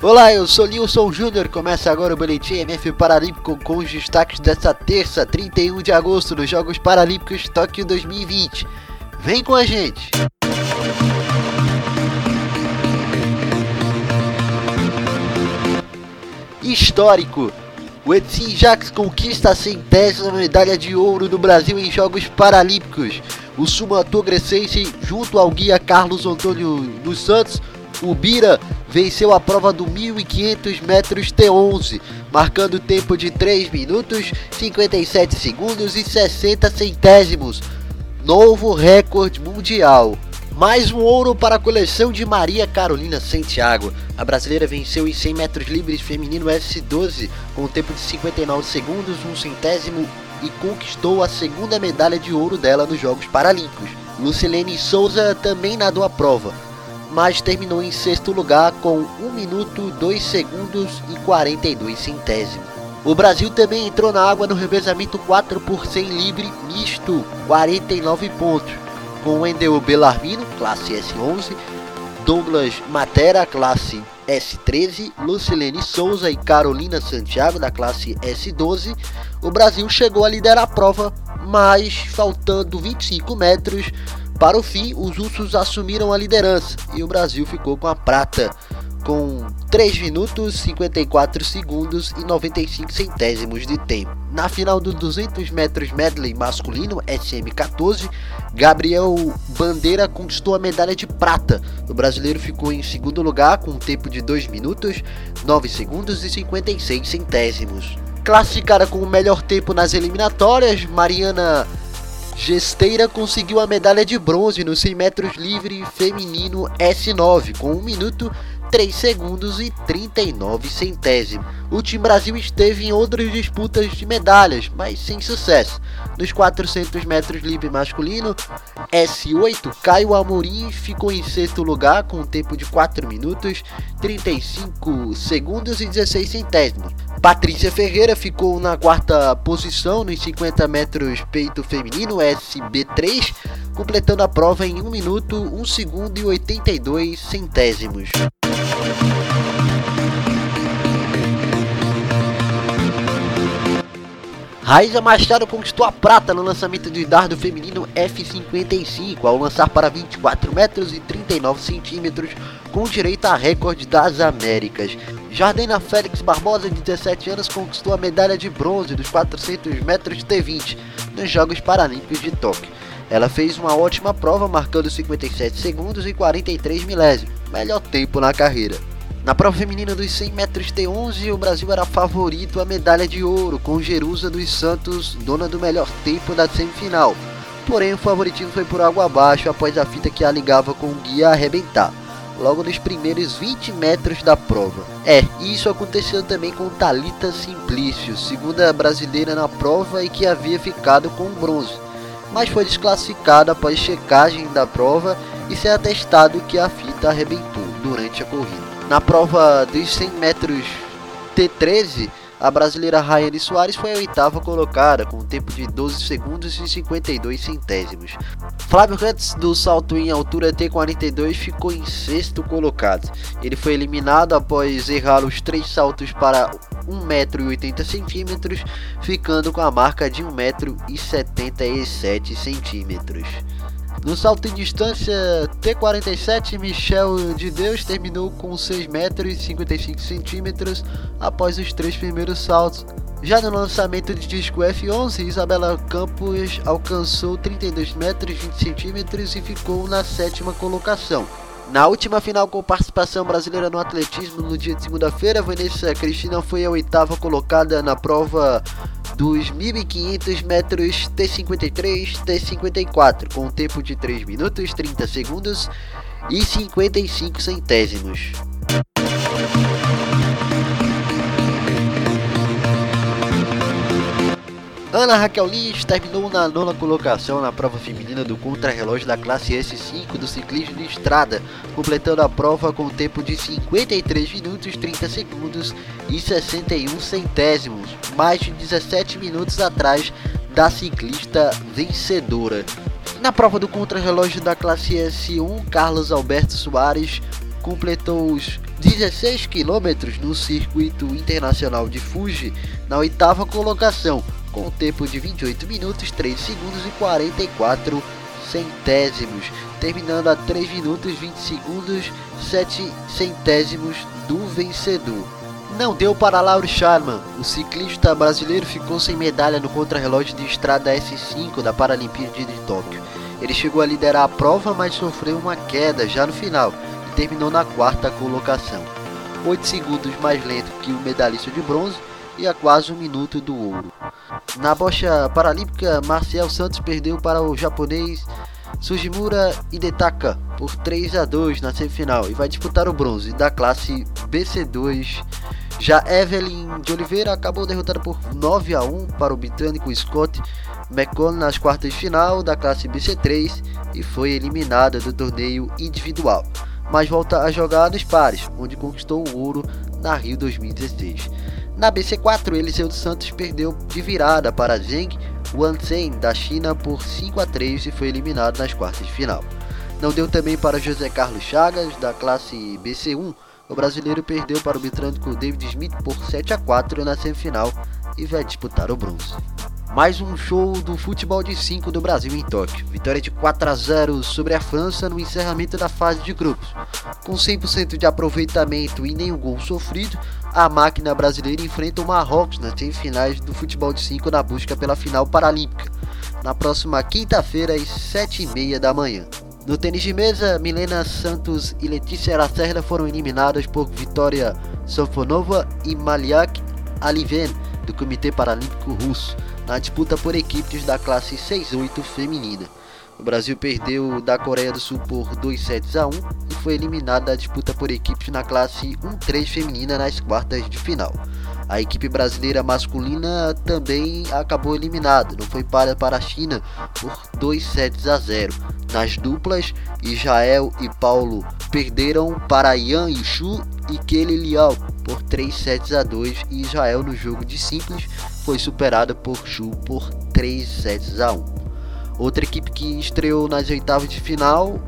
Olá, eu sou Nilson Júnior. Começa agora o Boletim MF Paralímpico com os destaques desta terça, 31 de agosto, nos Jogos Paralímpicos Tóquio 2020. Vem com a gente! Histórico! O Edson Jacques conquista a centésima medalha de ouro do Brasil em Jogos Paralímpicos. O sumatogressense, junto ao guia Carlos Antônio dos Santos, o Bira venceu a prova do 1.500 metros T11, marcando tempo de 3 minutos, 57 segundos e 60 centésimos. Novo recorde mundial. Mais um ouro para a coleção de Maria Carolina Santiago. A brasileira venceu em 100 metros livres feminino S12 com um tempo de 59 segundos, um centésimo e conquistou a segunda medalha de ouro dela nos Jogos Paralímpicos. Lucilene Souza também nadou a prova, mas terminou em sexto lugar com 1 minuto 2 segundos e 42 centésimos. O Brasil também entrou na água no revezamento 4 por 100 livre misto, 49 pontos, com Wendel Belarmino, classe S11, Douglas Matera, classe S13, Lucilene Souza e Carolina Santiago, da classe S12. O Brasil chegou a liderar a prova, mas faltando 25 metros, para o fim, os ursos assumiram a liderança e o Brasil ficou com a prata, com 3 minutos, 54 segundos e 95 centésimos de tempo. Na final do 200 metros medley masculino SM14, Gabriel Bandeira conquistou a medalha de prata. O brasileiro ficou em segundo lugar com um tempo de 2 minutos, 9 segundos e 56 centésimos. Classificada com o melhor tempo nas eliminatórias, Mariana Gesteira conseguiu a medalha de bronze no 100 metros livre feminino S9 com 1 minuto 3 segundos e 39 centésimos. O time Brasil esteve em outras disputas de medalhas, mas sem sucesso. Nos 400 metros livre masculino, S8, Caio Amorim ficou em sexto lugar com um tempo de 4 minutos, 35 segundos e 16 centésimos. Patrícia Ferreira ficou na quarta posição nos 50 metros peito feminino SB3, completando a prova em 1 minuto, 1 segundo e 82 centésimos. Raiza Machado conquistou a prata no lançamento de dardo feminino F55 ao lançar para 24 metros e 39 centímetros com direito a recorde das Américas. Jardina Félix Barbosa, de 17 anos, conquistou a medalha de bronze dos 400 metros T20 nos Jogos Paralímpicos de Tóquio. Ela fez uma ótima prova, marcando 57 segundos e 43 milésimos, melhor tempo na carreira. Na prova feminina dos 100 metros T11, o Brasil era favorito à medalha de ouro, com Jerusa dos Santos, dona do melhor tempo da semifinal. Porém, o favoritismo foi por água abaixo após a fita que a ligava com o guia arrebentar, logo nos primeiros 20 metros da prova. É, isso aconteceu também com Talita Simplício, segunda brasileira na prova e que havia ficado com bronze, mas foi desclassificada após checagem da prova e ser atestado que a fita arrebentou durante a corrida. Na prova dos 100 metros T13, a brasileira Rayane Soares foi a oitava colocada, com um tempo de 12 segundos e 52 centésimos. Flávio Cantz, do salto em altura T42, ficou em sexto colocado. Ele foi eliminado após errar os três saltos para 1,80m, ficando com a marca de 1,77m. No salto em distância T47, Michel de Deus terminou com 6 metros e 55 centímetros após os três primeiros saltos. Já no lançamento de disco F11, Isabela Campos alcançou 32 metros e 20 centímetros e ficou na sétima colocação. Na última final com participação brasileira no atletismo no dia de segunda-feira, Vanessa Cristina foi a oitava colocada na prova dos 1.500 metros T53, T54, com um tempo de 3 minutos 30 segundos e 55 centésimos. Ana Raquel Lins terminou na nona colocação na prova feminina do contrarrelógio da classe S5 do ciclismo de estrada, completando a prova com um tempo de 53 minutos 30 segundos e 61 centésimos, mais de 17 minutos atrás da ciclista vencedora. Na prova do contrarrelógio da classe S1, Carlos Alberto Soares completou os 16 quilômetros no circuito internacional de Fuji na oitava colocação, com um tempo de 28 minutos 3 segundos e 44 centésimos, terminando a 3 minutos 20 segundos 7 centésimos do vencedor. Não deu para Lauro Sharman, o ciclista brasileiro ficou sem medalha no contrarrelógio de estrada S5 da Paralimpíada de Tóquio. Ele chegou a liderar a prova, mas sofreu uma queda já no final e terminou na quarta colocação, 8 segundos mais lento que o medalhista de bronze e a quase um minuto do ouro. Na bocha paralímpica, Marcel Santos perdeu para o japonês Sujimura Hidetaka por 3 a 2 na semifinal e vai disputar o bronze da classe BC2. Já Evelyn de Oliveira acabou derrotada por 9 a 1 para o britânico Scott McConnell nas quartas de final da classe BC3 e foi eliminada do torneio individual, mas volta a jogar nos pares, onde conquistou o ouro na Rio 2016. Na BC4, Eliseu dos Santos perdeu de virada para Zheng Wanzhen da China por 5 a 3 e foi eliminado nas quartas de final. Não deu também para José Carlos Chagas da classe BC1. O brasileiro perdeu para o britânico David Smith por 7 a 4 na semifinal e vai disputar o bronze. Mais um show do futebol de 5 do Brasil em Tóquio. Vitória de 4 a 0 sobre a França no encerramento da fase de grupos. Com 100% de aproveitamento e nenhum gol sofrido, a máquina brasileira enfrenta o Marrocos nas semifinais do futebol de 5 na busca pela final paralímpica, na próxima quinta-feira às 7h30 da manhã. No tênis de mesa, Milena Santos e Letícia Lacerda foram eliminadas por Vitória Sofonova e Maliak Aliven, do Comitê Paralímpico Russo, na disputa por equipes da classe 6-8 feminina. O Brasil perdeu da Coreia do Sul por 2 sets a 1 e foi eliminado da disputa por equipes na classe 1-3 feminina nas quartas de final. A equipe brasileira masculina também acabou eliminada, não foi para para a China por 2 sets a 0. Nas duplas, Israel e Paulo perderam para Yan Yushu e Kelly Liao por 3 sets a 2 e Israel no jogo de simples foi superada por Chu por 3 sets a 1. Outra equipe que estreou nas oitavas de final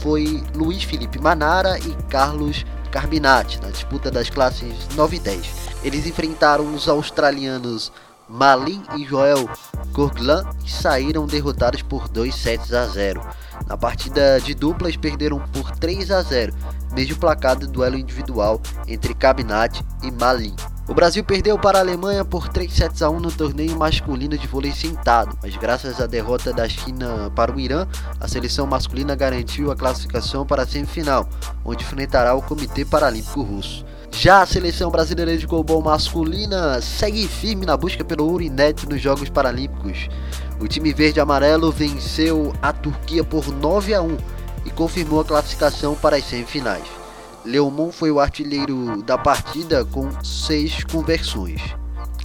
foi Luiz Felipe Manara e Carlos Carbinati, na disputa das classes 9 e 10. Eles enfrentaram os australianos Malin e Joel Courglan e saíram derrotados por 2 sets a 0. Na partida de duplas perderam por 3 a 0, mesmo placar do duelo individual entre Cabinati e Malin. O Brasil perdeu para a Alemanha por 3 sets a 1 no torneio masculino de vôlei sentado, mas graças à derrota da China para o Irã, a seleção masculina garantiu a classificação para a semifinal, onde enfrentará o Comitê Paralímpico Russo. Já a seleção brasileira de goalball masculina segue firme na busca pelo ouro inédito nos Jogos Paralímpicos. O time verde amarelo venceu a Turquia por 9 a 1 e confirmou a classificação para as semifinais. Leomon foi o artilheiro da partida com seis conversões.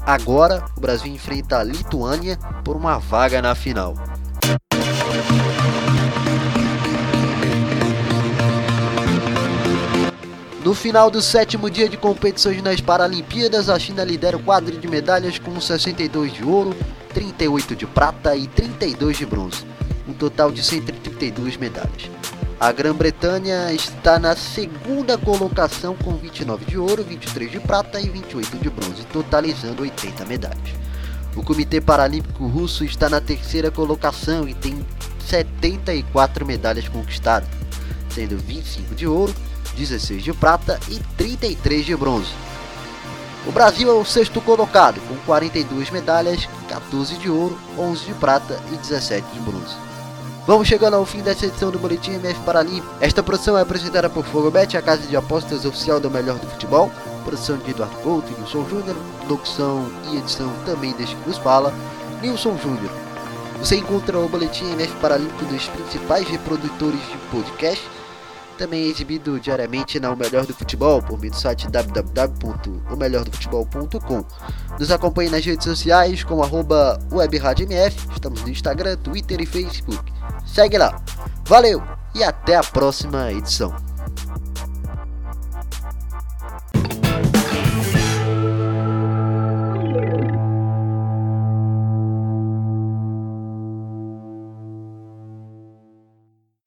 Agora, o Brasil enfrenta a Lituânia por uma vaga na final. No final do sétimo dia de competições nas Paralimpíadas, a China lidera o quadro de medalhas com 62 de ouro, 38 de prata e 32 de bronze, um total de 132 medalhas. A Grã-Bretanha está na segunda colocação com 29 de ouro, 23 de prata e 28 de bronze, totalizando 80 medalhas. O Comitê Paralímpico Russo está na terceira colocação e tem 74 medalhas conquistadas, sendo 25 de ouro, 16 de prata e 33 de bronze. O Brasil é o sexto colocado, com 42 medalhas, 14 de ouro, 11 de prata e 17 de bronze. Vamos chegando ao fim dessa edição do Boletim MF Paralímpico. Esta produção é apresentada por Fogobet, a casa de apostas oficial do melhor do futebol. Produção de Eduardo Couto e Nilson Júnior. Locução e edição também deste que nos fala, Nilson Júnior. Você encontra o Boletim MF Paralímpico nos principais reprodutores de podcast também é exibido diariamente na O Melhor do Futebol por meio do site www.omelhordofutebol.com. Nos acompanhe nas redes sociais com arroba estamos no Instagram, Twitter e Facebook. Segue lá. Valeu e até a próxima edição.